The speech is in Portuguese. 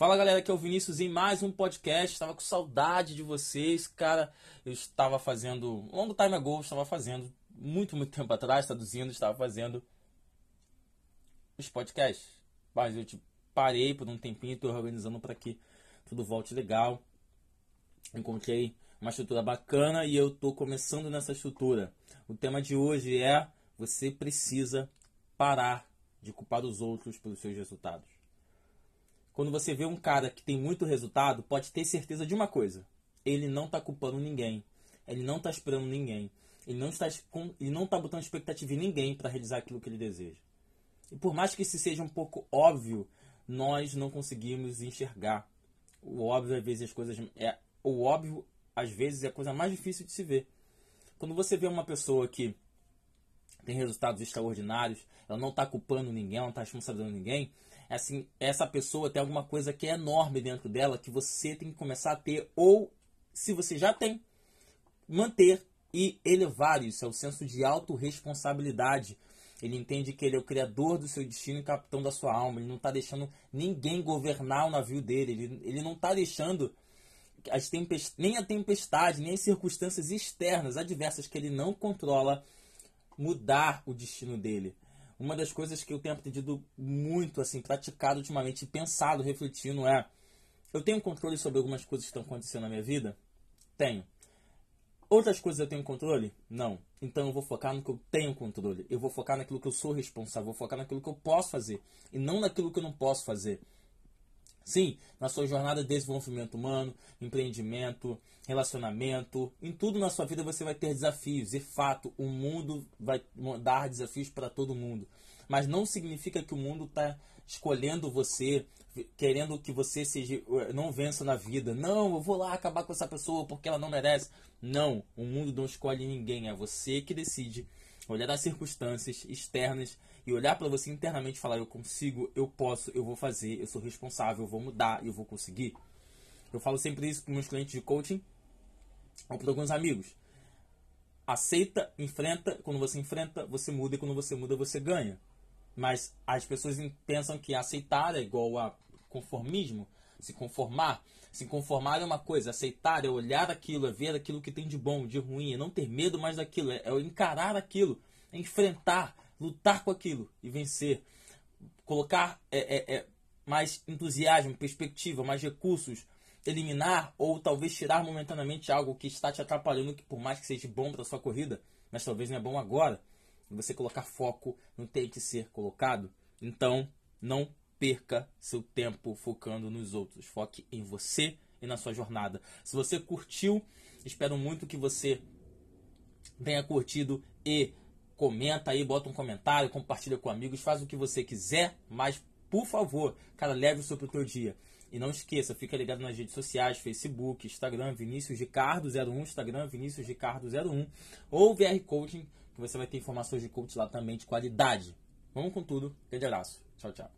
Fala galera, aqui é o Vinícius em mais um podcast. Estava com saudade de vocês, cara. Eu estava fazendo, longo time ago, estava fazendo, muito, muito tempo atrás, traduzindo, estava fazendo os podcasts. Mas eu tipo, parei por um tempinho, estou organizando para que tudo volte legal. Encontrei uma estrutura bacana e eu estou começando nessa estrutura. O tema de hoje é: você precisa parar de culpar os outros pelos seus resultados. Quando você vê um cara que tem muito resultado, pode ter certeza de uma coisa: ele não está culpando ninguém, ele não está esperando ninguém, ele não está, ele não está botando expectativa em ninguém para realizar aquilo que ele deseja. E por mais que isso seja um pouco óbvio, nós não conseguimos enxergar. O óbvio, às vezes, as coisas. É, o óbvio, às vezes, é a coisa mais difícil de se ver. Quando você vê uma pessoa que tem resultados extraordinários, ela não está culpando ninguém, ela não está responsabilizando ninguém, é assim, essa pessoa tem alguma coisa que é enorme dentro dela que você tem que começar a ter, ou se você já tem, manter e elevar isso. É o senso de autorresponsabilidade. Ele entende que ele é o criador do seu destino e capitão da sua alma. Ele não está deixando ninguém governar o navio dele. Ele, ele não está deixando as tempest... nem a tempestade, nem as circunstâncias externas, adversas que ele não controla, mudar o destino dele. Uma das coisas que eu tenho aprendido muito, assim, praticado ultimamente, pensado, refletindo é: eu tenho controle sobre algumas coisas que estão acontecendo na minha vida? Tenho. Outras coisas eu tenho controle? Não. Então eu vou focar no que eu tenho controle. Eu vou focar naquilo que eu sou responsável. Vou focar naquilo que eu posso fazer. E não naquilo que eu não posso fazer. Sim, na sua jornada de desenvolvimento humano, empreendimento, relacionamento, em tudo na sua vida você vai ter desafios. E fato, o mundo vai dar desafios para todo mundo. Mas não significa que o mundo está escolhendo você, querendo que você seja, não vença na vida. Não, eu vou lá acabar com essa pessoa porque ela não merece. Não, o mundo não escolhe ninguém, é você que decide olhar as circunstâncias externas e olhar para você internamente e falar: eu consigo, eu posso, eu vou fazer, eu sou responsável, eu vou mudar, eu vou conseguir. Eu falo sempre isso para meus clientes de coaching ou para alguns amigos. Aceita, enfrenta. Quando você enfrenta, você muda. E quando você muda, você ganha. Mas as pessoas pensam que aceitar é igual a conformismo. Se conformar. Se conformar é uma coisa. Aceitar é olhar aquilo, é ver aquilo que tem de bom, de ruim. É não ter medo mais daquilo. É, é encarar aquilo. É enfrentar lutar com aquilo e vencer. Colocar é, é, é, mais entusiasmo, perspectiva, mais recursos, eliminar ou talvez tirar momentaneamente algo que está te atrapalhando, que por mais que seja bom para sua corrida, mas talvez não é bom agora. Você colocar foco no tem que ser colocado. Então, não perca seu tempo focando nos outros. Foque em você e na sua jornada. Se você curtiu, espero muito que você tenha curtido e comenta aí, bota um comentário, compartilha com amigos, faz o que você quiser, mas por favor, cara, leve o seu pro teu dia. E não esqueça, fica ligado nas redes sociais, Facebook, Instagram, Vinícius Ricardo01, Instagram, Vinícius Ricardo01, ou VR Coaching, que você vai ter informações de coach lá também de qualidade. Vamos com tudo, grande abraço, tchau, tchau.